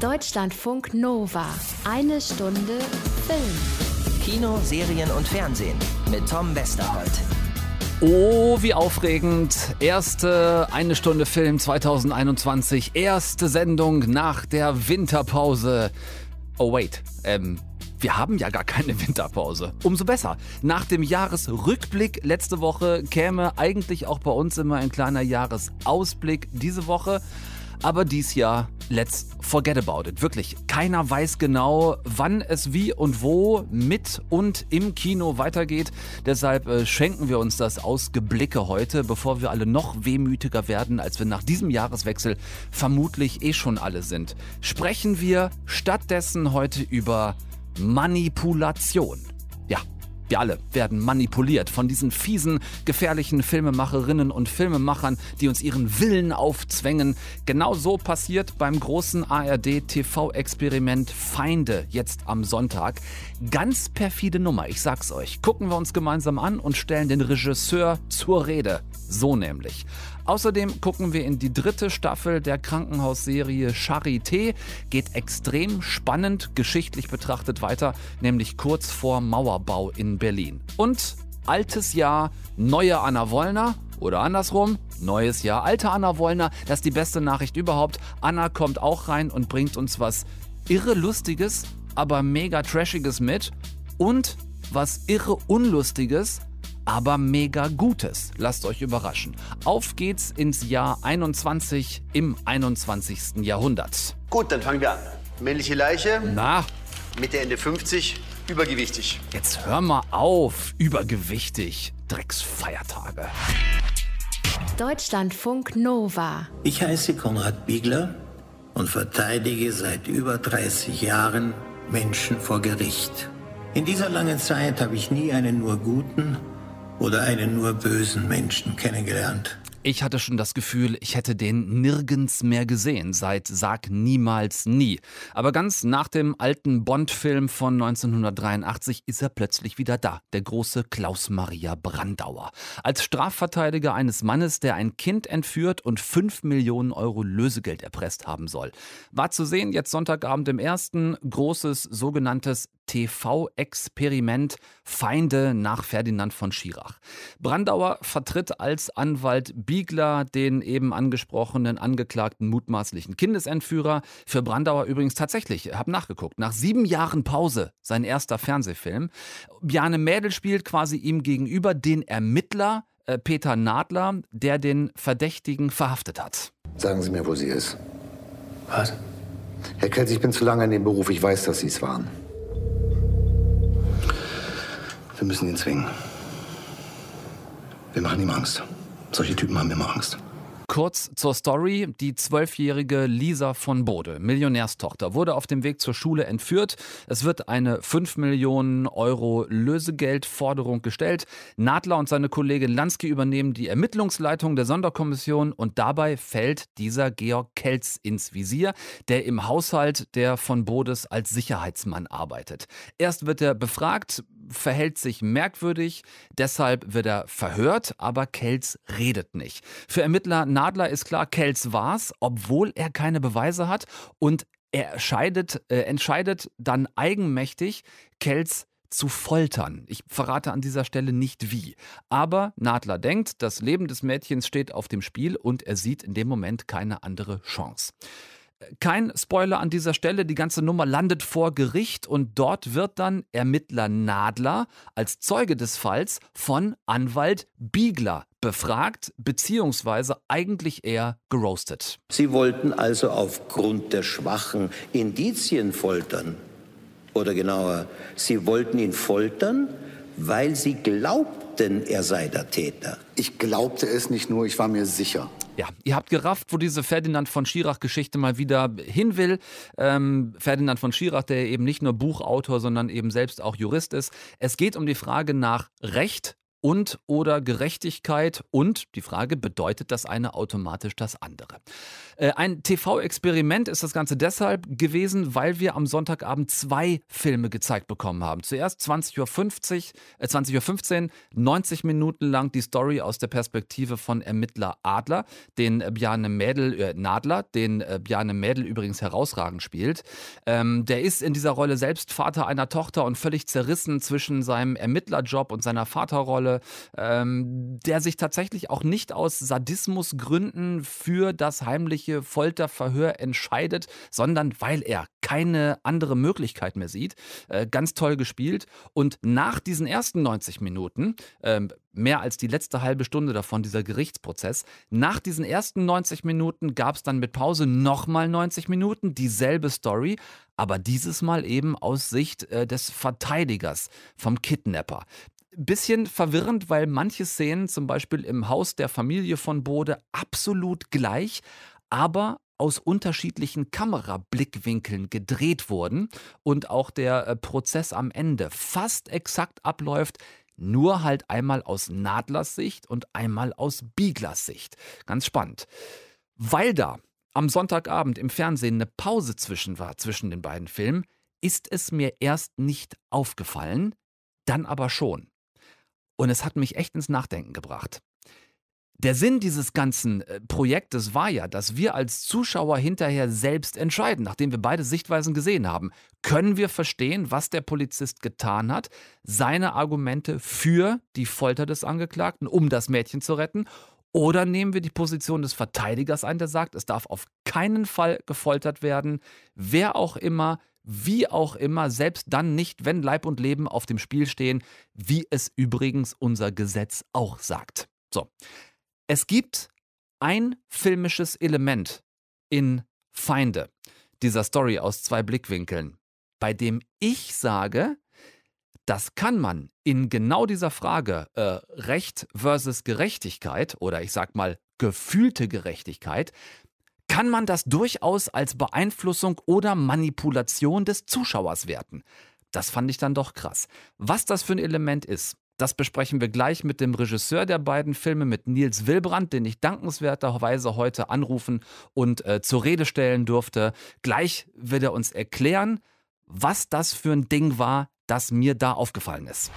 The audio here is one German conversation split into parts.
Deutschlandfunk Nova. Eine Stunde Film. Kino, Serien und Fernsehen mit Tom Westerholt. Oh, wie aufregend. Erste eine Stunde Film 2021. Erste Sendung nach der Winterpause. Oh, wait. Ähm, wir haben ja gar keine Winterpause. Umso besser. Nach dem Jahresrückblick letzte Woche käme eigentlich auch bei uns immer ein kleiner Jahresausblick diese Woche. Aber dies Jahr, let's forget about it. Wirklich, keiner weiß genau, wann es wie und wo mit und im Kino weitergeht. Deshalb äh, schenken wir uns das Ausgeblicke heute, bevor wir alle noch wehmütiger werden, als wir nach diesem Jahreswechsel vermutlich eh schon alle sind. Sprechen wir stattdessen heute über Manipulation. Wir alle werden manipuliert von diesen fiesen, gefährlichen Filmemacherinnen und Filmemachern, die uns ihren Willen aufzwängen. Genau so passiert beim großen ARD-TV-Experiment Feinde jetzt am Sonntag. Ganz perfide Nummer, ich sag's euch. Gucken wir uns gemeinsam an und stellen den Regisseur zur Rede. So nämlich. Außerdem gucken wir in die dritte Staffel der Krankenhausserie Charité. Geht extrem spannend geschichtlich betrachtet weiter, nämlich kurz vor Mauerbau in Berlin. Und altes Jahr, neue Anna Wollner. Oder andersrum, neues Jahr, alte Anna Wollner. Das ist die beste Nachricht überhaupt. Anna kommt auch rein und bringt uns was irre Lustiges, aber mega Trashiges mit. Und was irre Unlustiges, aber mega Gutes. Lasst euch überraschen. Auf geht's ins Jahr 21 im 21. Jahrhundert. Gut, dann fangen wir an. Männliche Leiche, Na, Mitte, Ende 50, übergewichtig. jetzt hör mal auf. Übergewichtig. Drecksfeiertage. Deutschlandfunk Nova. Ich heiße Konrad Biegler und verteidige seit über 30 Jahren Menschen vor Gericht. In dieser langen Zeit habe ich nie einen nur guten oder einen nur bösen Menschen kennengelernt. Ich hatte schon das Gefühl, ich hätte den nirgends mehr gesehen, seit Sag niemals nie. Aber ganz nach dem alten Bond-Film von 1983 ist er plötzlich wieder da, der große Klaus Maria Brandauer. Als Strafverteidiger eines Mannes, der ein Kind entführt und 5 Millionen Euro Lösegeld erpresst haben soll. War zu sehen jetzt Sonntagabend im ersten großes sogenanntes TV-Experiment Feinde nach Ferdinand von Schirach. Brandauer vertritt als Anwalt Biegler den eben angesprochenen angeklagten mutmaßlichen Kindesentführer. Für Brandauer übrigens tatsächlich, ich habe nachgeguckt, nach sieben Jahren Pause sein erster Fernsehfilm. Bjarne Mädel spielt quasi ihm gegenüber den Ermittler äh, Peter Nadler, der den Verdächtigen verhaftet hat. Sagen Sie mir, wo sie ist. Was? Herr Kelz, ich bin zu lange in dem Beruf. Ich weiß, dass Sie es waren. Wir müssen ihn zwingen. Wir machen ihm Angst. Solche Typen haben immer Angst. Kurz zur Story. Die zwölfjährige Lisa von Bode, Millionärstochter, wurde auf dem Weg zur Schule entführt. Es wird eine 5 Millionen Euro Lösegeldforderung gestellt. Nadler und seine Kollegin Lansky übernehmen die Ermittlungsleitung der Sonderkommission und dabei fällt dieser Georg Kelz ins Visier, der im Haushalt der von Bodes als Sicherheitsmann arbeitet. Erst wird er befragt, verhält sich merkwürdig, deshalb wird er verhört, aber Kelz redet nicht. Für Ermittler Nadler ist klar, Kelz war's, obwohl er keine Beweise hat und er scheidet, äh, entscheidet dann eigenmächtig, Kelz zu foltern. Ich verrate an dieser Stelle nicht wie. Aber Nadler denkt, das Leben des Mädchens steht auf dem Spiel und er sieht in dem Moment keine andere Chance. Kein Spoiler an dieser Stelle, die ganze Nummer landet vor Gericht und dort wird dann Ermittler Nadler als Zeuge des Falls von Anwalt Biegler befragt, beziehungsweise eigentlich eher geroastet. Sie wollten also aufgrund der schwachen Indizien foltern. Oder genauer, Sie wollten ihn foltern, weil Sie glaubten, er sei der Täter. Ich glaubte es nicht nur, ich war mir sicher. Ja, ihr habt gerafft, wo diese Ferdinand von Schirach-Geschichte mal wieder hin will. Ähm, Ferdinand von Schirach, der eben nicht nur Buchautor, sondern eben selbst auch Jurist ist. Es geht um die Frage nach Recht und oder Gerechtigkeit und die Frage, bedeutet das eine automatisch das andere? Äh, ein TV-Experiment ist das Ganze deshalb gewesen, weil wir am Sonntagabend zwei Filme gezeigt bekommen haben. Zuerst 20.50 Uhr, äh, 20.15 Uhr, 90 Minuten lang die Story aus der Perspektive von Ermittler Adler, den äh, Bjarne Mädel, äh, Nadler, den äh, Bjarne Mädel übrigens herausragend spielt. Ähm, der ist in dieser Rolle selbst Vater einer Tochter und völlig zerrissen zwischen seinem Ermittlerjob und seiner Vaterrolle, ähm, der sich tatsächlich auch nicht aus Sadismusgründen für das heimliche Folterverhör entscheidet, sondern weil er keine andere Möglichkeit mehr sieht. Äh, ganz toll gespielt. Und nach diesen ersten 90 Minuten, äh, mehr als die letzte halbe Stunde davon, dieser Gerichtsprozess, nach diesen ersten 90 Minuten gab es dann mit Pause nochmal 90 Minuten, dieselbe Story, aber dieses Mal eben aus Sicht äh, des Verteidigers vom Kidnapper bisschen verwirrend, weil manche Szenen, zum Beispiel im Haus der Familie von Bode, absolut gleich, aber aus unterschiedlichen Kamerablickwinkeln gedreht wurden und auch der äh, Prozess am Ende fast exakt abläuft, nur halt einmal aus Nadlers Sicht und einmal aus Bieglers Sicht. Ganz spannend. Weil da am Sonntagabend im Fernsehen eine Pause zwischen war, zwischen den beiden Filmen, ist es mir erst nicht aufgefallen, dann aber schon. Und es hat mich echt ins Nachdenken gebracht. Der Sinn dieses ganzen äh, Projektes war ja, dass wir als Zuschauer hinterher selbst entscheiden, nachdem wir beide Sichtweisen gesehen haben. Können wir verstehen, was der Polizist getan hat, seine Argumente für die Folter des Angeklagten, um das Mädchen zu retten? Oder nehmen wir die Position des Verteidigers ein, der sagt, es darf auf keinen Fall gefoltert werden, wer auch immer, wie auch immer, selbst dann nicht, wenn Leib und Leben auf dem Spiel stehen, wie es übrigens unser Gesetz auch sagt. So, es gibt ein filmisches Element in Feinde dieser Story aus zwei Blickwinkeln, bei dem ich sage, das kann man in genau dieser Frage äh, Recht versus Gerechtigkeit oder ich sag mal gefühlte Gerechtigkeit, kann man das durchaus als Beeinflussung oder Manipulation des Zuschauers werten. Das fand ich dann doch krass. Was das für ein Element ist, das besprechen wir gleich mit dem Regisseur der beiden Filme, mit Nils Wilbrand, den ich dankenswerterweise heute anrufen und äh, zur Rede stellen durfte. Gleich wird er uns erklären, was das für ein Ding war, das mir da aufgefallen ist.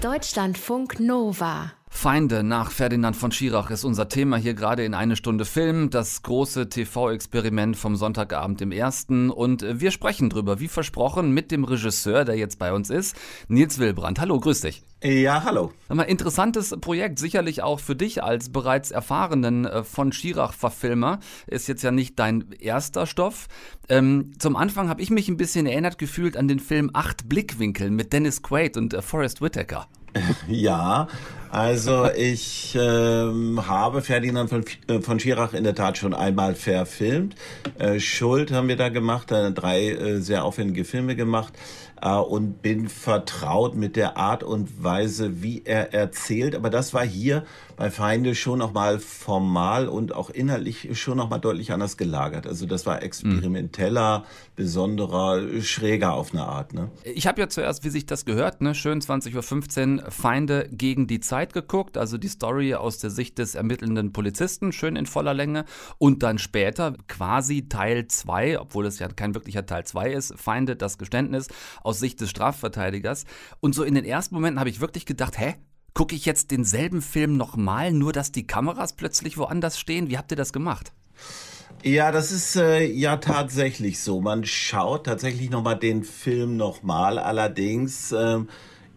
Deutschlandfunk Nova Feinde nach Ferdinand von Schirach ist unser Thema hier gerade in eine Stunde Film, das große TV-Experiment vom Sonntagabend im ersten. Und äh, wir sprechen drüber, wie versprochen, mit dem Regisseur, der jetzt bei uns ist, Nils Wilbrand. Hallo, grüß dich. Ja, hallo. Mal, interessantes Projekt, sicherlich auch für dich als bereits erfahrenen äh, von Schirach-Verfilmer. Ist jetzt ja nicht dein erster Stoff. Ähm, zum Anfang habe ich mich ein bisschen erinnert gefühlt an den Film Acht Blickwinkel mit Dennis Quaid und äh, Forrest Whitaker. Ja, also ich ähm, habe Ferdinand von, äh, von Schirach in der Tat schon einmal verfilmt. Äh, Schuld haben wir da gemacht, äh, drei äh, sehr aufwendige Filme gemacht äh, und bin vertraut mit der Art und Weise, wie er erzählt. Aber das war hier bei Feinde schon nochmal formal und auch inhaltlich schon nochmal deutlich anders gelagert. Also das war experimenteller, besonderer, schräger auf eine Art. Ne? Ich habe ja zuerst, wie sich das gehört, ne, schön 20.15 Uhr Feinde gegen die Zeit geguckt, also die Story aus der Sicht des ermittelnden Polizisten, schön in voller Länge. Und dann später quasi Teil 2, obwohl es ja kein wirklicher Teil 2 ist, Feinde, das Geständnis, aus Sicht des Strafverteidigers. Und so in den ersten Momenten habe ich wirklich gedacht, hä? Gucke ich jetzt denselben Film nochmal, nur dass die Kameras plötzlich woanders stehen? Wie habt ihr das gemacht? Ja, das ist äh, ja tatsächlich so. Man schaut tatsächlich nochmal den Film nochmal. Allerdings ähm,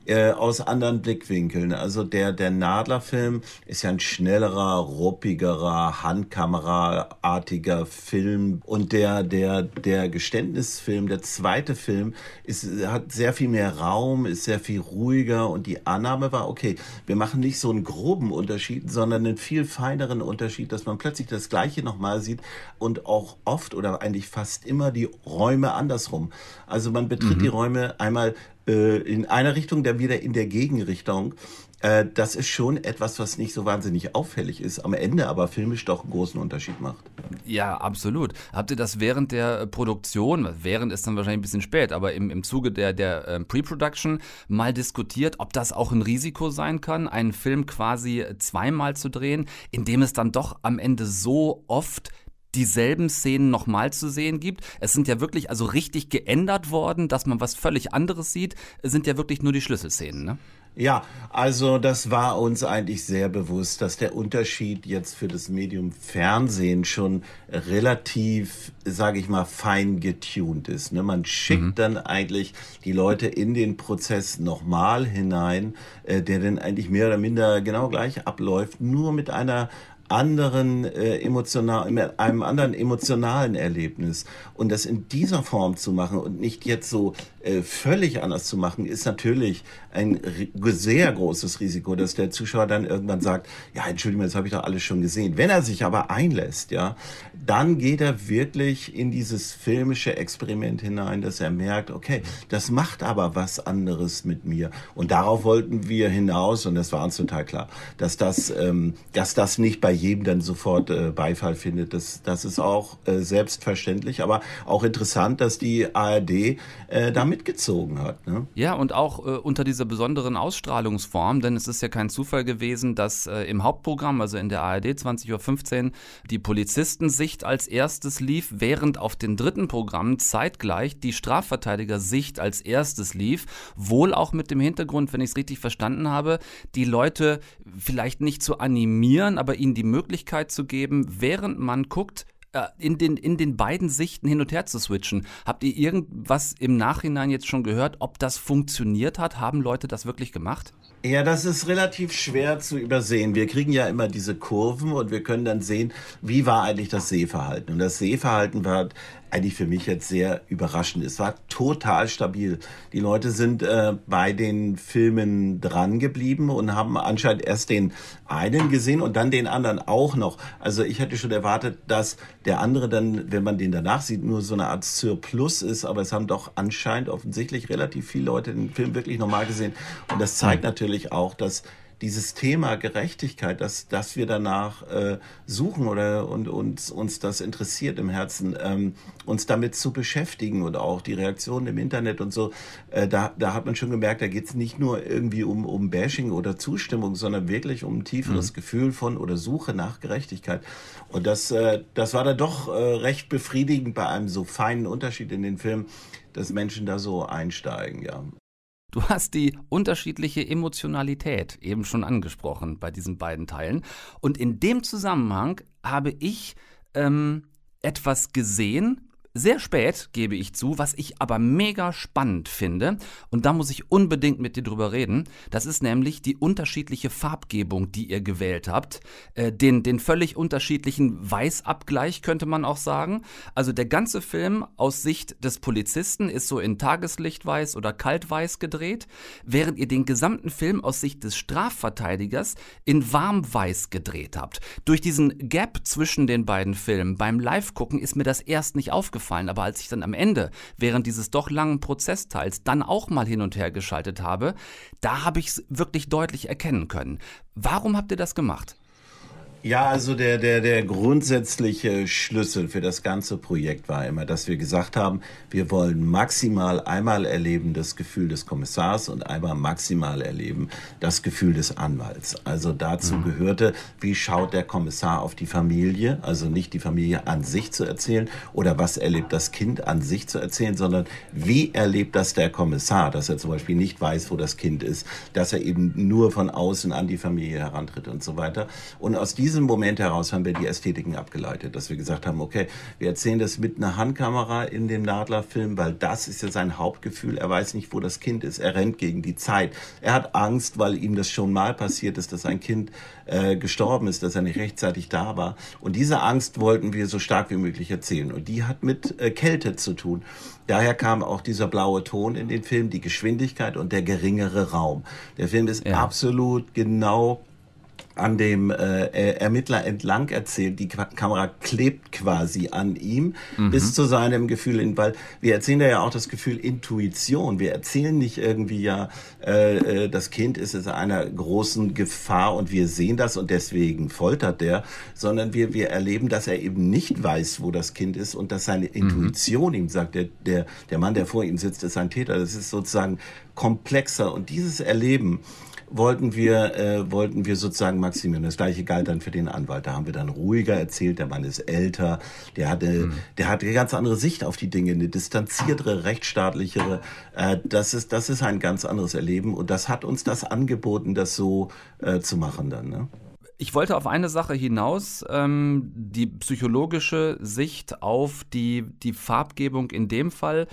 äh, aus anderen Blickwinkeln. Also der, der Nadler-Film ist ja ein schnellerer, ruppigerer, Handkameraartiger Film. Und der, der, der Geständnisfilm, der zweite Film, ist, hat sehr viel mehr Raum, ist sehr viel ruhiger. Und die Annahme war, okay, wir machen nicht so einen groben Unterschied, sondern einen viel feineren Unterschied, dass man plötzlich das Gleiche nochmal sieht und auch oft oder eigentlich fast immer die Räume andersrum. Also man betritt mhm. die Räume einmal äh, in einer Richtung, dann wieder in der Gegenrichtung. Äh, das ist schon etwas, was nicht so wahnsinnig auffällig ist, am Ende aber filmisch doch einen großen Unterschied macht. Ja, absolut. Habt ihr das während der Produktion, während ist dann wahrscheinlich ein bisschen spät, aber im, im Zuge der, der äh, Pre-Production mal diskutiert, ob das auch ein Risiko sein kann, einen Film quasi zweimal zu drehen, indem es dann doch am Ende so oft dieselben Szenen nochmal zu sehen gibt. Es sind ja wirklich also richtig geändert worden, dass man was völlig anderes sieht, es sind ja wirklich nur die Schlüsselszenen, ne? Ja, also das war uns eigentlich sehr bewusst, dass der Unterschied jetzt für das Medium Fernsehen schon relativ, sage ich mal, fein getuned ist. Ne? Man schickt mhm. dann eigentlich die Leute in den Prozess nochmal hinein, äh, der dann eigentlich mehr oder minder genau gleich abläuft, nur mit einer anderen äh, emotional, mit einem anderen emotionalen Erlebnis. Und das in dieser Form zu machen und nicht jetzt so äh, völlig anders zu machen, ist natürlich ein sehr großes Risiko, dass der Zuschauer dann irgendwann sagt, ja, Entschuldigung, das habe ich doch alles schon gesehen. Wenn er sich aber einlässt, ja, dann geht er wirklich in dieses filmische Experiment hinein, dass er merkt, okay, das macht aber was anderes mit mir. Und darauf wollten wir hinaus, und das war uns total klar, dass das, ähm, dass das nicht bei jedem dann sofort äh, Beifall findet. Das, das ist auch äh, selbstverständlich, aber auch interessant, dass die ARD äh, damit mitgezogen hat. Ne? Ja, und auch äh, unter dieser besonderen Ausstrahlungsform, denn es ist ja kein Zufall gewesen, dass äh, im Hauptprogramm, also in der ARD 20.15 Uhr, die Polizistensicht als erstes lief, während auf den dritten Programmen zeitgleich die Strafverteidigersicht als erstes lief. Wohl auch mit dem Hintergrund, wenn ich es richtig verstanden habe, die Leute vielleicht nicht zu animieren, aber ihnen die Möglichkeit zu geben, während man guckt, äh, in den, in den beiden Sichten hin und her zu switchen. Habt ihr irgendwas im Nachhinein jetzt schon gehört, ob das funktioniert hat? Haben Leute das wirklich gemacht? Ja, das ist relativ schwer zu übersehen. Wir kriegen ja immer diese Kurven und wir können dann sehen, wie war eigentlich das Sehverhalten. Und das Sehverhalten war eigentlich für mich jetzt sehr überraschend. Es war total stabil. Die Leute sind äh, bei den Filmen dran geblieben und haben anscheinend erst den einen gesehen und dann den anderen auch noch. Also ich hätte schon erwartet, dass der andere dann, wenn man den danach sieht, nur so eine Art Surplus ist. Aber es haben doch anscheinend offensichtlich relativ viele Leute den Film wirklich nochmal gesehen. Und das zeigt hm. natürlich auch, dass dieses Thema Gerechtigkeit, dass, dass wir danach äh, suchen oder und uns, uns das interessiert im Herzen, ähm, uns damit zu beschäftigen und auch die Reaktionen im Internet und so, äh, da, da hat man schon gemerkt, da geht es nicht nur irgendwie um, um Bashing oder Zustimmung, sondern wirklich um ein tieferes mhm. Gefühl von oder Suche nach Gerechtigkeit. Und das, äh, das war da doch äh, recht befriedigend bei einem so feinen Unterschied in den Filmen, dass Menschen da so einsteigen, ja. Du hast die unterschiedliche Emotionalität eben schon angesprochen bei diesen beiden Teilen. Und in dem Zusammenhang habe ich ähm, etwas gesehen, sehr spät, gebe ich zu, was ich aber mega spannend finde. Und da muss ich unbedingt mit dir drüber reden. Das ist nämlich die unterschiedliche Farbgebung, die ihr gewählt habt. Äh, den, den völlig unterschiedlichen Weißabgleich könnte man auch sagen. Also der ganze Film aus Sicht des Polizisten ist so in Tageslichtweiß oder Kaltweiß gedreht, während ihr den gesamten Film aus Sicht des Strafverteidigers in Warmweiß gedreht habt. Durch diesen Gap zwischen den beiden Filmen beim Live-Gucken ist mir das erst nicht aufgefallen aufgefallen, aber als ich dann am Ende, während dieses doch langen Prozessteils, dann auch mal hin und her geschaltet habe, da habe ich es wirklich deutlich erkennen können. Warum habt ihr das gemacht? Ja, also der, der, der grundsätzliche Schlüssel für das ganze Projekt war immer, dass wir gesagt haben, wir wollen maximal einmal erleben das Gefühl des Kommissars und einmal maximal erleben das Gefühl des Anwalts. Also dazu mhm. gehörte, wie schaut der Kommissar auf die Familie, also nicht die Familie an sich zu erzählen oder was erlebt das Kind an sich zu erzählen, sondern wie erlebt das der Kommissar, dass er zum Beispiel nicht weiß, wo das Kind ist, dass er eben nur von außen an die Familie herantritt und so weiter. Und aus diesem diesem Moment heraus haben wir die Ästhetiken abgeleitet, dass wir gesagt haben, okay, wir erzählen das mit einer Handkamera in dem Nadler-Film, weil das ist ja sein Hauptgefühl. Er weiß nicht, wo das Kind ist. Er rennt gegen die Zeit. Er hat Angst, weil ihm das schon mal passiert ist, dass ein Kind äh, gestorben ist, dass er nicht rechtzeitig da war. Und diese Angst wollten wir so stark wie möglich erzählen. Und die hat mit äh, Kälte zu tun. Daher kam auch dieser blaue Ton in den Film, die Geschwindigkeit und der geringere Raum. Der Film ist ja. absolut genau an dem äh, Ermittler entlang erzählt. Die Kamera klebt quasi an ihm mhm. bis zu seinem Gefühl, weil wir erzählen ja auch das Gefühl Intuition. Wir erzählen nicht irgendwie ja, äh, äh, das Kind ist in einer großen Gefahr und wir sehen das und deswegen foltert der, sondern wir wir erleben, dass er eben nicht weiß, wo das Kind ist und dass seine mhm. Intuition mhm. ihm sagt, der der der Mann, der vor ihm sitzt, ist ein Täter. Das ist sozusagen komplexer und dieses Erleben wollten wir, äh, wollten wir sozusagen maximieren. Das gleiche galt dann für den Anwalt. Da haben wir dann ruhiger erzählt, der Mann ist älter, der hatte, mhm. der hatte eine ganz andere Sicht auf die Dinge, eine distanziertere, rechtsstaatlichere. Äh, das ist, das ist ein ganz anderes Erleben und das hat uns das angeboten, das so äh, zu machen dann. Ne? Ich wollte auf eine Sache hinaus, ähm, die psychologische Sicht auf die, die Farbgebung in dem Fall.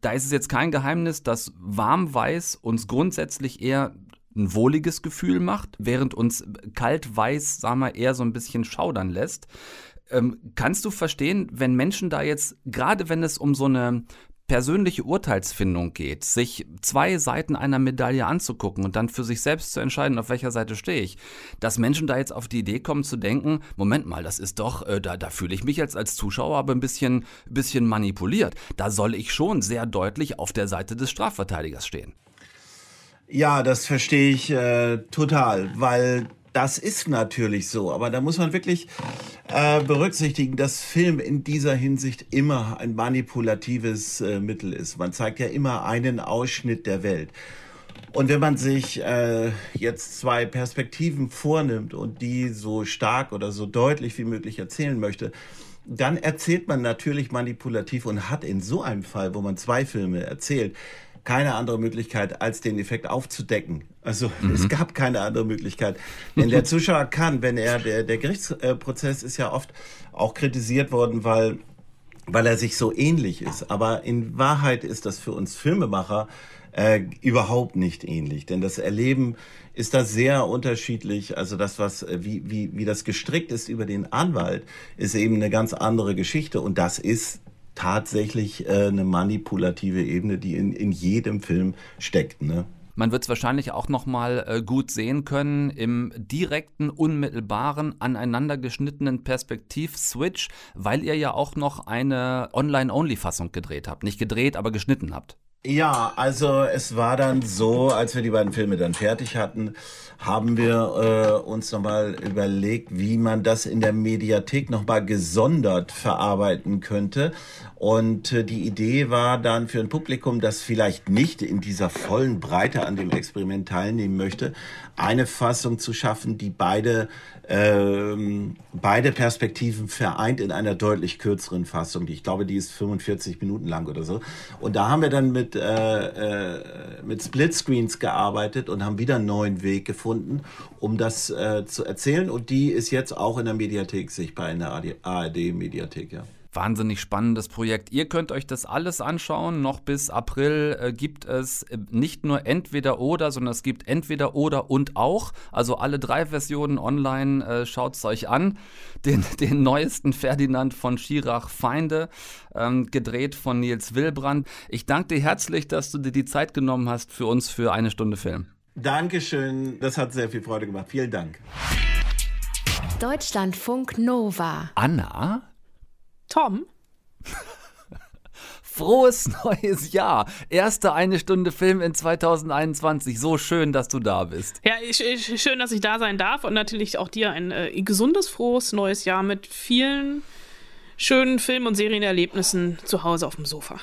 Da ist es jetzt kein Geheimnis, dass Warmweiß uns grundsätzlich eher ein wohliges Gefühl macht, während uns kalt-weiß, sagen wir, eher so ein bisschen schaudern lässt. Ähm, kannst du verstehen, wenn Menschen da jetzt, gerade wenn es um so eine persönliche Urteilsfindung geht, sich zwei Seiten einer Medaille anzugucken und dann für sich selbst zu entscheiden, auf welcher Seite stehe ich, dass Menschen da jetzt auf die Idee kommen zu denken, Moment mal, das ist doch, äh, da, da fühle ich mich jetzt als Zuschauer aber ein bisschen, bisschen manipuliert. Da soll ich schon sehr deutlich auf der Seite des Strafverteidigers stehen. Ja, das verstehe ich äh, total, weil das ist natürlich so. Aber da muss man wirklich äh, berücksichtigen, dass Film in dieser Hinsicht immer ein manipulatives äh, Mittel ist. Man zeigt ja immer einen Ausschnitt der Welt. Und wenn man sich äh, jetzt zwei Perspektiven vornimmt und die so stark oder so deutlich wie möglich erzählen möchte, dann erzählt man natürlich manipulativ und hat in so einem Fall, wo man zwei Filme erzählt, keine andere Möglichkeit, als den Effekt aufzudecken. Also mhm. es gab keine andere Möglichkeit. Denn der Zuschauer kann, wenn er, der, der Gerichtsprozess ist ja oft auch kritisiert worden, weil, weil er sich so ähnlich ist. Aber in Wahrheit ist das für uns Filmemacher äh, überhaupt nicht ähnlich. Denn das Erleben ist da sehr unterschiedlich. Also das, was, äh, wie, wie, wie das gestrickt ist über den Anwalt, ist eben eine ganz andere Geschichte. Und das ist tatsächlich äh, eine manipulative Ebene, die in, in jedem Film steckt. Ne? Man wird es wahrscheinlich auch noch mal äh, gut sehen können im direkten, unmittelbaren, aneinander geschnittenen Perspektiv-Switch, weil ihr ja auch noch eine Online-Only-Fassung gedreht habt. Nicht gedreht, aber geschnitten habt. Ja, also es war dann so, als wir die beiden Filme dann fertig hatten, haben wir äh, uns nochmal überlegt, wie man das in der Mediathek nochmal gesondert verarbeiten könnte. Und äh, die Idee war dann für ein Publikum, das vielleicht nicht in dieser vollen Breite an dem Experiment teilnehmen möchte, eine Fassung zu schaffen, die beide ähm, beide Perspektiven vereint in einer deutlich kürzeren Fassung. Ich glaube, die ist 45 Minuten lang oder so. Und da haben wir dann mit, äh, äh, mit Splitscreens gearbeitet und haben wieder einen neuen Weg gefunden, um das äh, zu erzählen. Und die ist jetzt auch in der Mediathek sichtbar, in der ARD-Mediathek, ja. Wahnsinnig spannendes Projekt. Ihr könnt euch das alles anschauen. Noch bis April äh, gibt es äh, nicht nur entweder oder, sondern es gibt entweder oder und auch. Also alle drei Versionen online. Äh, Schaut es euch an. Den, den neuesten Ferdinand von Schirach Feinde, ähm, gedreht von Nils Willbrand. Ich danke dir herzlich, dass du dir die Zeit genommen hast für uns für eine Stunde Film. Dankeschön. Das hat sehr viel Freude gemacht. Vielen Dank. Deutschlandfunk Nova. Anna? Tom? Frohes neues Jahr. Erste eine Stunde Film in 2021. So schön, dass du da bist. Ja, ich, ich, schön, dass ich da sein darf und natürlich auch dir ein äh, gesundes, frohes neues Jahr mit vielen schönen Film- und Serienerlebnissen zu Hause auf dem Sofa.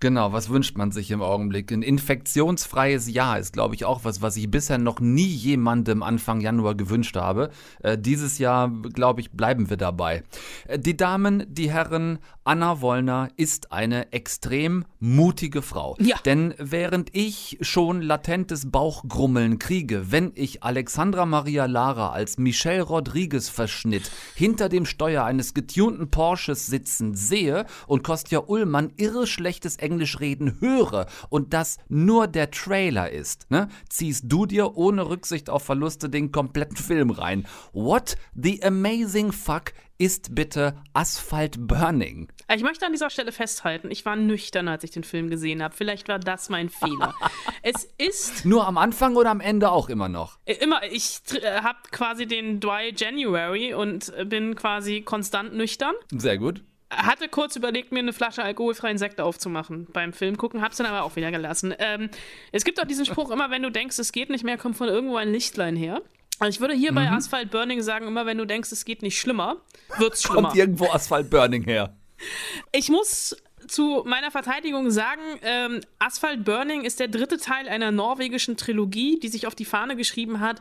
Genau, was wünscht man sich im Augenblick? Ein infektionsfreies Jahr ist, glaube ich, auch was, was ich bisher noch nie jemandem Anfang Januar gewünscht habe. Äh, dieses Jahr, glaube ich, bleiben wir dabei. Äh, die Damen, die Herren, Anna Wollner ist eine extrem mutige Frau. Ja. Denn während ich schon latentes Bauchgrummeln kriege, wenn ich Alexandra Maria Lara als Michelle Rodriguez Verschnitt hinter dem Steuer eines getunten Porsches sitzen sehe und Kostja Ullmann irre schlechtes Englisch reden höre und das nur der Trailer ist, ne, ziehst du dir ohne Rücksicht auf Verluste den kompletten Film rein. What the amazing fuck ist bitte Asphalt Burning? Ich möchte an dieser Stelle festhalten, ich war nüchtern, als ich den Film gesehen habe. Vielleicht war das mein Fehler. es ist. Nur am Anfang oder am Ende auch immer noch? Äh, immer. Ich äh, habe quasi den Dry January und bin quasi konstant nüchtern. Sehr gut hatte kurz überlegt, mir eine Flasche alkoholfreien Sekt aufzumachen beim Film gucken, hab's dann aber auch wieder gelassen. Ähm, es gibt auch diesen Spruch, immer wenn du denkst, es geht nicht mehr, kommt von irgendwo ein Lichtlein her. Also ich würde hier mhm. bei Asphalt Burning sagen, immer wenn du denkst, es geht nicht schlimmer, wird's schlimmer. Kommt irgendwo Asphalt Burning her. Ich muss zu meiner Verteidigung sagen, ähm, Asphalt Burning ist der dritte Teil einer norwegischen Trilogie, die sich auf die Fahne geschrieben hat,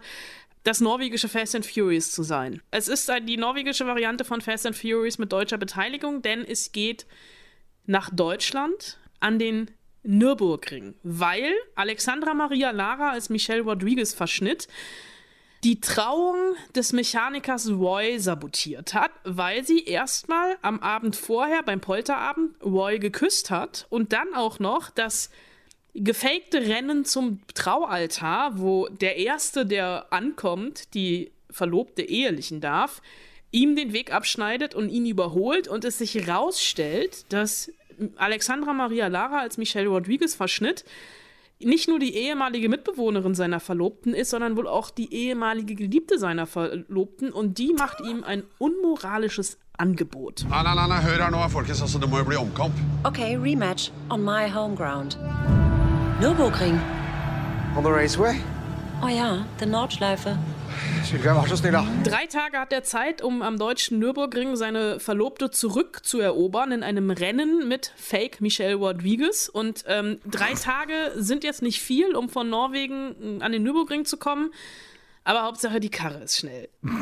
das norwegische Fast and Furious zu sein. Es ist die norwegische Variante von Fast and Furious mit deutscher Beteiligung, denn es geht nach Deutschland an den Nürburgring, weil Alexandra Maria Lara als Michelle Rodriguez verschnitt die Trauung des Mechanikers Roy sabotiert hat, weil sie erstmal am Abend vorher beim Polterabend Roy geküsst hat und dann auch noch das gefakte Rennen zum Traualtar, wo der Erste, der ankommt, die Verlobte ehelichen darf, ihm den Weg abschneidet und ihn überholt und es sich herausstellt, dass Alexandra Maria Lara als Michelle Rodriguez verschnitt nicht nur die ehemalige Mitbewohnerin seiner Verlobten ist, sondern wohl auch die ehemalige Geliebte seiner Verlobten und die macht ihm ein unmoralisches Angebot. Nein, nein, nein, hör her nå, folkens. Altså, det må jo bli omkamp. Okay, rematch on my home ground. Nürburgring. On the raceway? Oh ja, der Nordschleife. Drei Tage hat er Zeit, um am deutschen Nürburgring seine Verlobte zurückzuerobern in einem Rennen mit Fake Michelle Rodriguez. Und ähm, drei Tage sind jetzt nicht viel, um von Norwegen an den Nürburgring zu kommen. Aber Hauptsache, die Karre ist schnell.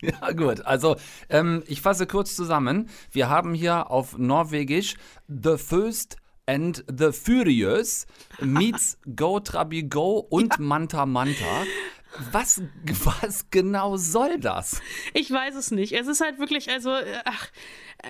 Ja, gut. Also, ähm, ich fasse kurz zusammen. Wir haben hier auf Norwegisch The First and the Furious meets Go Trabi Go und. Manta Manta. Was, was genau soll das? Ich weiß es nicht. Es ist halt wirklich, also, ach,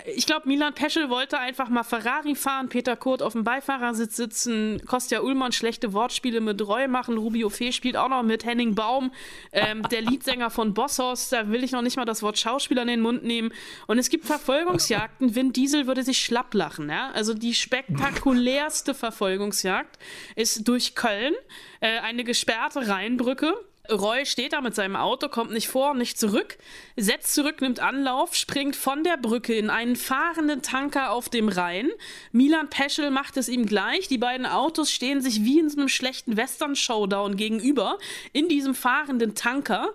ich glaube, Milan Peschel wollte einfach mal Ferrari fahren, Peter Kurt auf dem Beifahrersitz sitzen, Kostja Ullmann schlechte Wortspiele mit Roy machen, Rubio Fee spielt auch noch mit, Henning Baum, ähm, der Leadsänger von Bosshaus, da will ich noch nicht mal das Wort Schauspieler in den Mund nehmen. Und es gibt Verfolgungsjagden, Vin Diesel würde sich schlapp lachen. Ja? Also die spektakulärste Verfolgungsjagd ist durch Köln, äh, eine gesperrte Rheinbrücke Roy steht da mit seinem Auto, kommt nicht vor, nicht zurück, setzt zurück, nimmt Anlauf, springt von der Brücke in einen fahrenden Tanker auf dem Rhein. Milan Peschel macht es ihm gleich. Die beiden Autos stehen sich wie in so einem schlechten Western-Showdown gegenüber in diesem fahrenden Tanker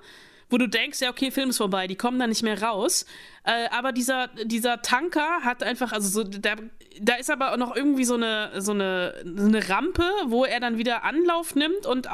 wo du denkst, ja, okay, Film ist vorbei, die kommen da nicht mehr raus. Äh, aber dieser, dieser Tanker hat einfach, also so, da, da ist aber noch irgendwie so eine, so, eine, so eine Rampe, wo er dann wieder Anlauf nimmt und äh,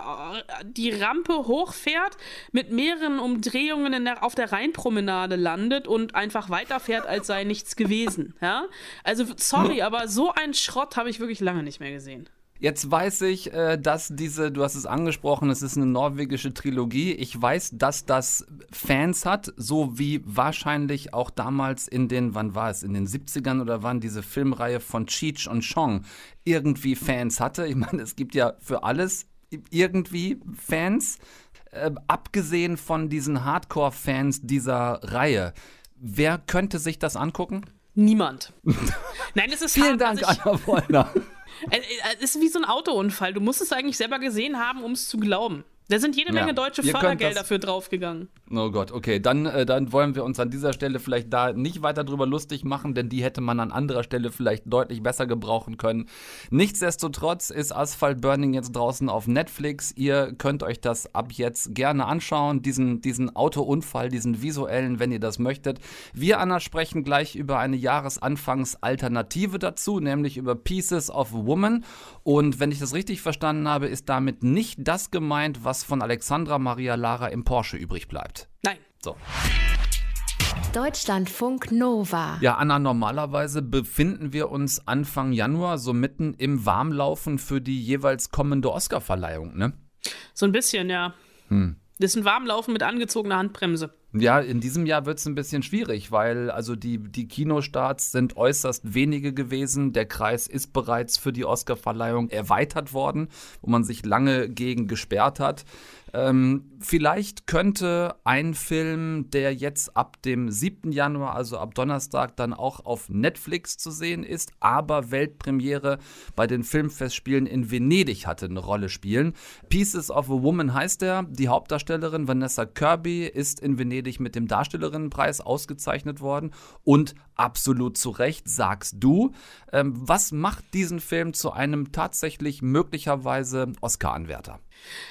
die Rampe hochfährt, mit mehreren Umdrehungen der, auf der Rheinpromenade landet und einfach weiterfährt, als sei nichts gewesen. Ja? Also, sorry, aber so einen Schrott habe ich wirklich lange nicht mehr gesehen. Jetzt weiß ich, äh, dass diese, du hast es angesprochen, es ist eine norwegische Trilogie. Ich weiß, dass das Fans hat, so wie wahrscheinlich auch damals in den, wann war es, in den 70ern oder wann diese Filmreihe von Cheech und Chong irgendwie Fans hatte. Ich meine, es gibt ja für alles irgendwie Fans, äh, abgesehen von diesen Hardcore-Fans dieser Reihe. Wer könnte sich das angucken? Niemand. Nein, es ist Vielen Dank, Anna Wollner. Äh, äh, es ist wie so ein Autounfall. Du musst es eigentlich selber gesehen haben, um es zu glauben. Da sind jede Menge ja, deutsche Fördergelder für draufgegangen. Oh Gott, okay. Dann, äh, dann wollen wir uns an dieser Stelle vielleicht da nicht weiter drüber lustig machen, denn die hätte man an anderer Stelle vielleicht deutlich besser gebrauchen können. Nichtsdestotrotz ist Asphalt Burning jetzt draußen auf Netflix. Ihr könnt euch das ab jetzt gerne anschauen, diesen, diesen Autounfall, diesen visuellen, wenn ihr das möchtet. Wir, Anna, sprechen gleich über eine Jahresanfangsalternative dazu, nämlich über Pieces of Woman. Und wenn ich das richtig verstanden habe, ist damit nicht das gemeint, was von Alexandra Maria Lara im Porsche übrig bleibt. Nein. So. Deutschlandfunk Nova. Ja, Anna, normalerweise befinden wir uns Anfang Januar so mitten im Warmlaufen für die jeweils kommende Oscarverleihung, ne? So ein bisschen, ja. Hm. Das ist ein Warmlaufen mit angezogener Handbremse. Ja, in diesem Jahr wird es ein bisschen schwierig, weil also die, die Kinostarts sind äußerst wenige gewesen. Der Kreis ist bereits für die Oscarverleihung erweitert worden, wo man sich lange gegen gesperrt hat. Ähm, vielleicht könnte ein Film, der jetzt ab dem 7. Januar, also ab Donnerstag, dann auch auf Netflix zu sehen ist, aber Weltpremiere bei den Filmfestspielen in Venedig hatte eine Rolle spielen. Pieces of a Woman heißt er. Die Hauptdarstellerin Vanessa Kirby ist in Venedig mit dem Darstellerinnenpreis ausgezeichnet worden und absolut zu Recht, sagst du. Ähm, was macht diesen Film zu einem tatsächlich möglicherweise Oscar-Anwärter?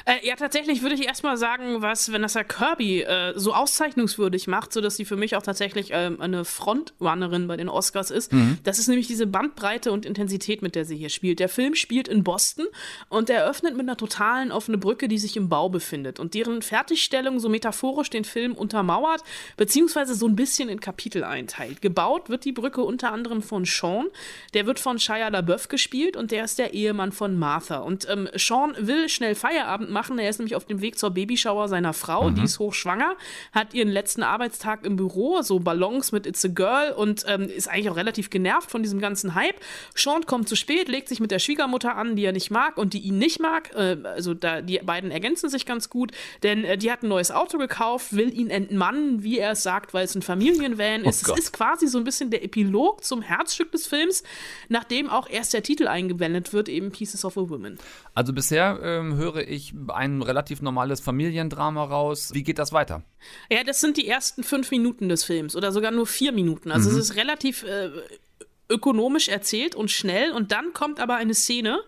Äh, ja, tatsächlich würde ich erstmal sagen, was Vanessa Kirby äh, so auszeichnungswürdig macht, sodass sie für mich auch tatsächlich äh, eine Frontrunnerin bei den Oscars ist. Mhm. Das ist nämlich diese Bandbreite und Intensität, mit der sie hier spielt. Der Film spielt in Boston und er öffnet mit einer totalen offenen Brücke, die sich im Bau befindet und deren Fertigstellung so metaphorisch den Film untermauert, beziehungsweise so ein bisschen in Kapitel einteilt. Gebaut wird die Brücke unter anderem von Sean, der wird von Shia LaBeouf gespielt und der ist der Ehemann von Martha. Und ähm, Sean will schnell feiern Feierabend machen. Er ist nämlich auf dem Weg zur Babyshower seiner Frau, mhm. die ist hochschwanger, hat ihren letzten Arbeitstag im Büro, so Ballons mit It's a Girl und ähm, ist eigentlich auch relativ genervt von diesem ganzen Hype. Sean kommt zu spät, legt sich mit der Schwiegermutter an, die er nicht mag und die ihn nicht mag. Äh, also da, die beiden ergänzen sich ganz gut, denn äh, die hat ein neues Auto gekauft, will ihn entmannen, wie er es sagt, weil es ein Familienvan ist. Oh es ist quasi so ein bisschen der Epilog zum Herzstück des Films, nachdem auch erst der Titel eingewendet wird, eben Pieces of a Woman. Also bisher ähm, höre ich ein relativ normales Familiendrama raus. Wie geht das weiter? Ja, das sind die ersten fünf Minuten des Films oder sogar nur vier Minuten. Also mhm. es ist relativ äh, ökonomisch erzählt und schnell. Und dann kommt aber eine Szene,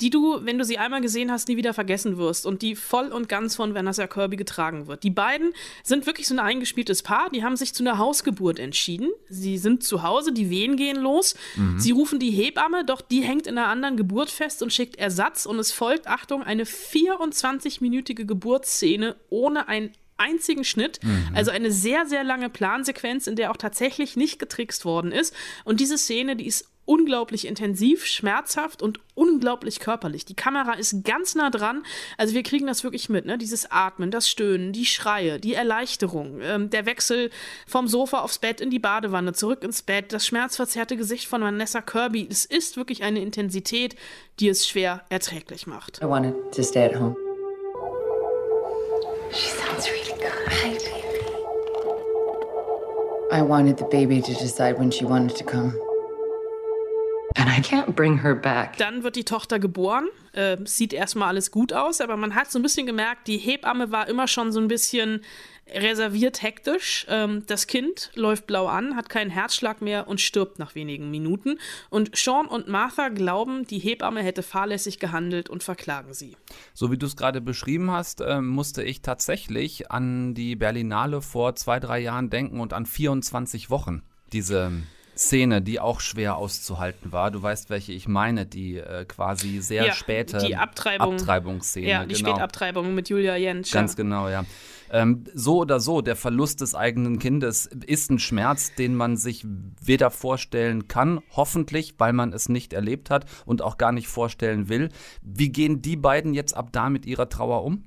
die du, wenn du sie einmal gesehen hast, nie wieder vergessen wirst und die voll und ganz von Vanessa Kirby getragen wird. Die beiden sind wirklich so ein eingespieltes Paar, die haben sich zu einer Hausgeburt entschieden. Sie sind zu Hause, die Wehen gehen los. Mhm. Sie rufen die Hebamme, doch die hängt in einer anderen Geburt fest und schickt Ersatz und es folgt, Achtung, eine 24-minütige Geburtsszene ohne ein einzigen Schnitt. Mhm. Also eine sehr, sehr lange Plansequenz, in der auch tatsächlich nicht getrickst worden ist. Und diese Szene, die ist unglaublich intensiv, schmerzhaft und unglaublich körperlich. Die Kamera ist ganz nah dran. Also wir kriegen das wirklich mit, ne? Dieses Atmen, das Stöhnen, die Schreie, die Erleichterung, ähm, der Wechsel vom Sofa aufs Bett in die Badewanne, zurück ins Bett, das schmerzverzerrte Gesicht von Vanessa Kirby. Es ist wirklich eine Intensität, die es schwer erträglich macht. I wanted to stay at home. She sounds really good. Hi, baby. I wanted the baby to decide when she wanted to come. Dann wird die Tochter geboren. Äh, sieht erstmal alles gut aus, aber man hat so ein bisschen gemerkt, die Hebamme war immer schon so ein bisschen reserviert hektisch. Ähm, das Kind läuft blau an, hat keinen Herzschlag mehr und stirbt nach wenigen Minuten. Und Sean und Martha glauben, die Hebamme hätte fahrlässig gehandelt und verklagen sie. So wie du es gerade beschrieben hast, äh, musste ich tatsächlich an die Berlinale vor zwei, drei Jahren denken und an 24 Wochen. Diese Szene, die auch schwer auszuhalten war. Du weißt, welche ich meine, die äh, quasi sehr ja, späte die Abtreibung, Abtreibungsszene. Ja, die genau. Spätabtreibung mit Julia Jentsch. Ganz genau, ja. Ähm, so oder so, der Verlust des eigenen Kindes ist ein Schmerz, den man sich weder vorstellen kann, hoffentlich, weil man es nicht erlebt hat und auch gar nicht vorstellen will. Wie gehen die beiden jetzt ab da mit ihrer Trauer um?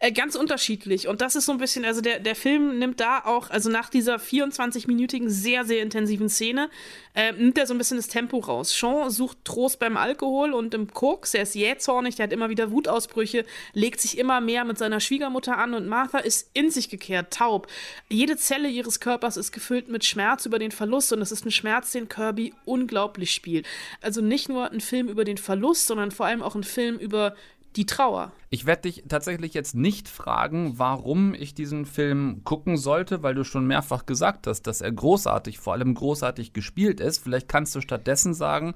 Äh, ganz unterschiedlich. Und das ist so ein bisschen, also der, der Film nimmt da auch, also nach dieser 24-minütigen, sehr, sehr intensiven Szene, äh, nimmt er so ein bisschen das Tempo raus. Sean sucht Trost beim Alkohol und im Koks. Er ist jähzornig, der hat immer wieder Wutausbrüche, legt sich immer mehr mit seiner Schwiegermutter an und Martha ist in sich gekehrt, taub. Jede Zelle ihres Körpers ist gefüllt mit Schmerz über den Verlust und es ist ein Schmerz, den Kirby unglaublich spielt. Also nicht nur ein Film über den Verlust, sondern vor allem auch ein Film über die Trauer. Ich werde dich tatsächlich jetzt nicht fragen, warum ich diesen Film gucken sollte, weil du schon mehrfach gesagt hast, dass er großartig, vor allem großartig gespielt ist. Vielleicht kannst du stattdessen sagen,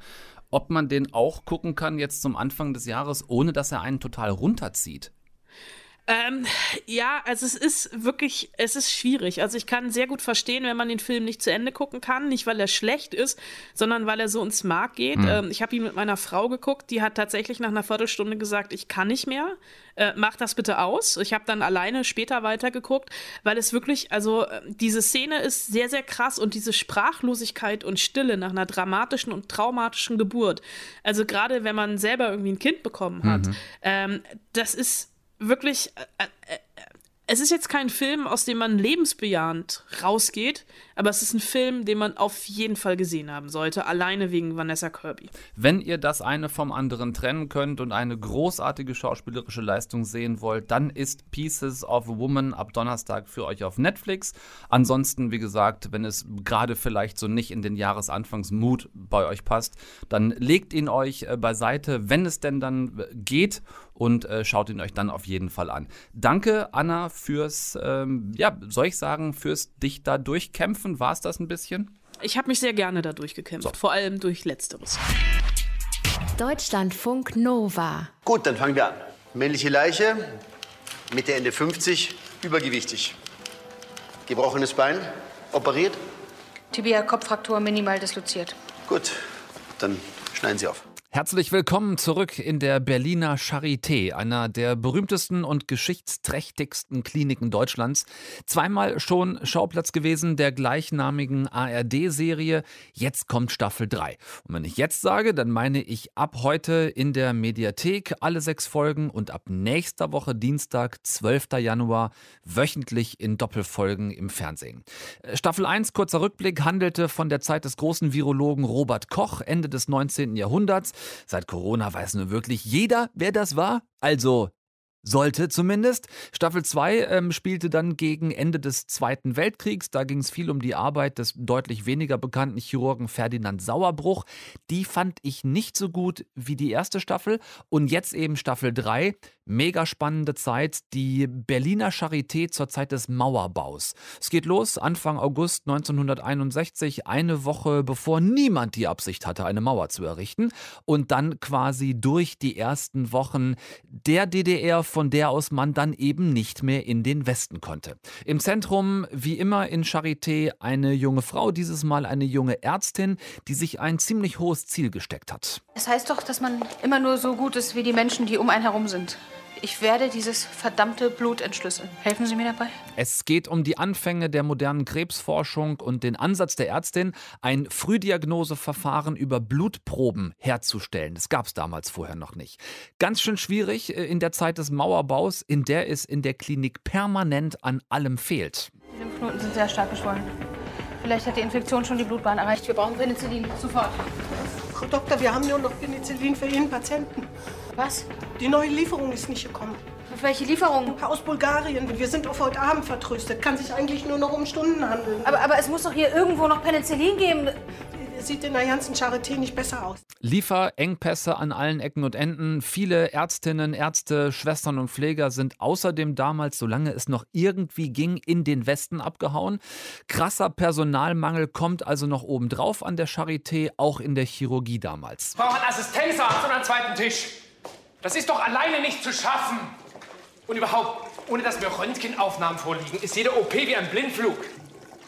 ob man den auch gucken kann jetzt zum Anfang des Jahres, ohne dass er einen total runterzieht. Ähm, ja, also es ist wirklich, es ist schwierig. Also ich kann sehr gut verstehen, wenn man den Film nicht zu Ende gucken kann, nicht weil er schlecht ist, sondern weil er so ins Mark geht. Mhm. Ähm, ich habe ihn mit meiner Frau geguckt, die hat tatsächlich nach einer Viertelstunde gesagt, ich kann nicht mehr, äh, mach das bitte aus. Ich habe dann alleine später weitergeguckt, weil es wirklich, also äh, diese Szene ist sehr, sehr krass und diese Sprachlosigkeit und Stille nach einer dramatischen und traumatischen Geburt. Also gerade wenn man selber irgendwie ein Kind bekommen hat, mhm. ähm, das ist wirklich, äh, äh, Es ist jetzt kein Film, aus dem man lebensbejahend rausgeht, aber es ist ein Film, den man auf jeden Fall gesehen haben sollte, alleine wegen Vanessa Kirby. Wenn ihr das eine vom anderen trennen könnt und eine großartige schauspielerische Leistung sehen wollt, dann ist Pieces of a Woman ab Donnerstag für euch auf Netflix. Ansonsten, wie gesagt, wenn es gerade vielleicht so nicht in den Jahresanfangsmut bei euch passt, dann legt ihn euch äh, beiseite, wenn es denn dann äh, geht und äh, schaut ihn euch dann auf jeden Fall an. Danke, Anna, fürs, ähm, ja, soll ich sagen, fürs dich da durchkämpfen. War es das ein bisschen? Ich habe mich sehr gerne da durchgekämpft, so. vor allem durch Letzteres. Deutschlandfunk Nova. Gut, dann fangen wir an. Männliche Leiche, Mitte Ende 50, übergewichtig. Gebrochenes Bein, operiert? Tibia Kopffraktur minimal disloziert. Gut, dann schneiden Sie auf. Herzlich willkommen zurück in der Berliner Charité, einer der berühmtesten und geschichtsträchtigsten Kliniken Deutschlands. Zweimal schon Schauplatz gewesen der gleichnamigen ARD-Serie. Jetzt kommt Staffel 3. Und wenn ich jetzt sage, dann meine ich ab heute in der Mediathek alle sechs Folgen und ab nächster Woche Dienstag, 12. Januar, wöchentlich in Doppelfolgen im Fernsehen. Staffel 1, kurzer Rückblick, handelte von der Zeit des großen Virologen Robert Koch, Ende des 19. Jahrhunderts. Seit Corona weiß nur wirklich jeder, wer das war. Also sollte zumindest. Staffel 2 ähm, spielte dann gegen Ende des Zweiten Weltkriegs. Da ging es viel um die Arbeit des deutlich weniger bekannten Chirurgen Ferdinand Sauerbruch. Die fand ich nicht so gut wie die erste Staffel. Und jetzt eben Staffel 3 Mega spannende Zeit, die Berliner Charité zur Zeit des Mauerbaus. Es geht los Anfang August 1961, eine Woche bevor niemand die Absicht hatte, eine Mauer zu errichten. Und dann quasi durch die ersten Wochen der DDR, von der aus man dann eben nicht mehr in den Westen konnte. Im Zentrum, wie immer in Charité, eine junge Frau, dieses Mal eine junge Ärztin, die sich ein ziemlich hohes Ziel gesteckt hat. Es heißt doch, dass man immer nur so gut ist wie die Menschen, die um einen herum sind. Ich werde dieses verdammte Blut entschlüsseln. Helfen Sie mir dabei? Es geht um die Anfänge der modernen Krebsforschung und den Ansatz der Ärztin, ein Frühdiagnoseverfahren über Blutproben herzustellen. Das gab es damals vorher noch nicht. Ganz schön schwierig äh, in der Zeit des Mauerbaus, in der es in der Klinik permanent an allem fehlt. Die Lymphknoten sind sehr stark geschwollen. Vielleicht hat die Infektion schon die Blutbahn erreicht. Wir brauchen Penicillin. Sofort. Frau Doktor, wir haben nur noch Penicillin für Ihren Patienten. Was? Die neue Lieferung ist nicht gekommen. Welche Lieferung? Aus Bulgarien. Wir sind auf heute Abend vertröstet. Kann sich eigentlich nur noch um Stunden handeln. Aber, aber es muss doch hier irgendwo noch Penicillin geben sieht in der ganzen Charité nicht besser aus. Lieferengpässe an allen Ecken und Enden. Viele Ärztinnen, Ärzte, Schwestern und Pfleger sind außerdem damals, solange es noch irgendwie ging, in den Westen abgehauen. Krasser Personalmangel kommt also noch obendrauf an der Charité, auch in der Chirurgie damals. Frau hat Assistenzarzt und einen zweiten Tisch. Das ist doch alleine nicht zu schaffen. Und überhaupt, ohne dass mir Röntgenaufnahmen vorliegen, ist jede OP wie ein Blindflug.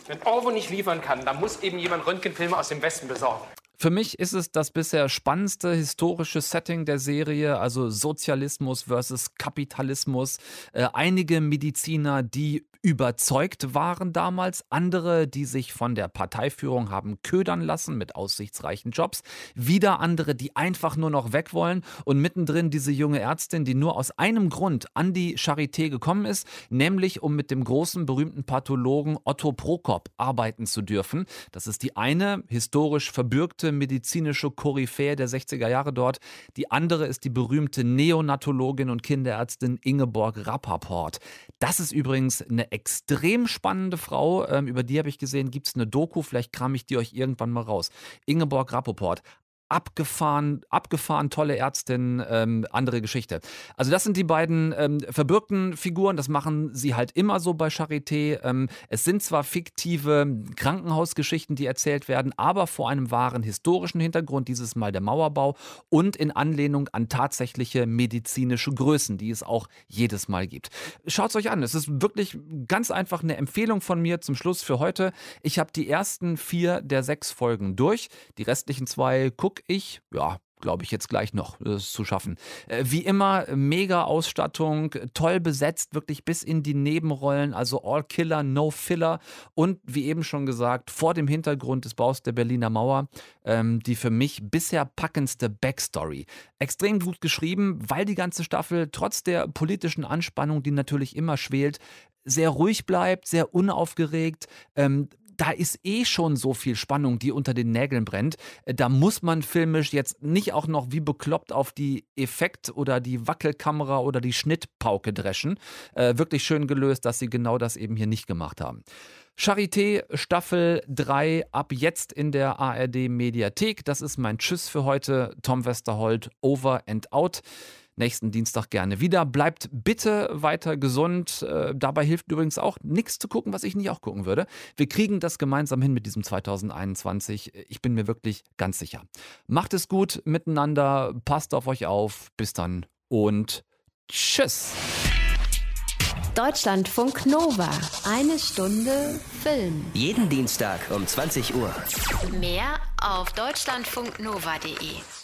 Wenn Orwo nicht liefern kann, dann muss eben jemand Röntgenfilme aus dem Westen besorgen. Für mich ist es das bisher spannendste historische Setting der Serie, also Sozialismus versus Kapitalismus. Äh, einige Mediziner, die überzeugt waren damals, andere, die sich von der Parteiführung haben ködern lassen mit aussichtsreichen Jobs, wieder andere, die einfach nur noch weg wollen und mittendrin diese junge Ärztin, die nur aus einem Grund an die Charité gekommen ist, nämlich um mit dem großen berühmten Pathologen Otto Prokop arbeiten zu dürfen. Das ist die eine historisch verbürgte medizinische Koryphäe der 60er Jahre dort. Die andere ist die berühmte Neonatologin und Kinderärztin Ingeborg Rappaport. Das ist übrigens eine extrem spannende Frau. Ähm, über die habe ich gesehen, gibt es eine Doku. Vielleicht kram ich die euch irgendwann mal raus. Ingeborg Rappoport abgefahren, abgefahren tolle Ärztin, ähm, andere Geschichte. Also das sind die beiden ähm, verbürgten Figuren, das machen sie halt immer so bei Charité. Ähm, es sind zwar fiktive Krankenhausgeschichten, die erzählt werden, aber vor einem wahren historischen Hintergrund, dieses Mal der Mauerbau und in Anlehnung an tatsächliche medizinische Größen, die es auch jedes Mal gibt. Schaut es euch an, es ist wirklich ganz einfach eine Empfehlung von mir zum Schluss für heute. Ich habe die ersten vier der sechs Folgen durch, die restlichen zwei gucke ich, ja, glaube ich, jetzt gleich noch das zu schaffen. Äh, wie immer, mega Ausstattung, toll besetzt, wirklich bis in die Nebenrollen, also All Killer, No Filler und wie eben schon gesagt, vor dem Hintergrund des Baus der Berliner Mauer, ähm, die für mich bisher packendste Backstory. Extrem gut geschrieben, weil die ganze Staffel trotz der politischen Anspannung, die natürlich immer schwelt, sehr ruhig bleibt, sehr unaufgeregt. Ähm, da ist eh schon so viel Spannung, die unter den Nägeln brennt. Äh, da muss man filmisch jetzt nicht auch noch wie bekloppt auf die Effekt- oder die Wackelkamera oder die Schnittpauke dreschen. Äh, wirklich schön gelöst, dass sie genau das eben hier nicht gemacht haben. Charité Staffel 3 ab jetzt in der ARD Mediathek. Das ist mein Tschüss für heute. Tom Westerholt, over and out nächsten Dienstag gerne wieder. Bleibt bitte weiter gesund. Äh, dabei hilft übrigens auch nichts zu gucken, was ich nicht auch gucken würde. Wir kriegen das gemeinsam hin mit diesem 2021. Ich bin mir wirklich ganz sicher. Macht es gut miteinander, passt auf euch auf. Bis dann und tschüss. Deutschlandfunk Nova. Eine Stunde Film. Jeden Dienstag um 20 Uhr. Mehr auf deutschlandfunknova.de.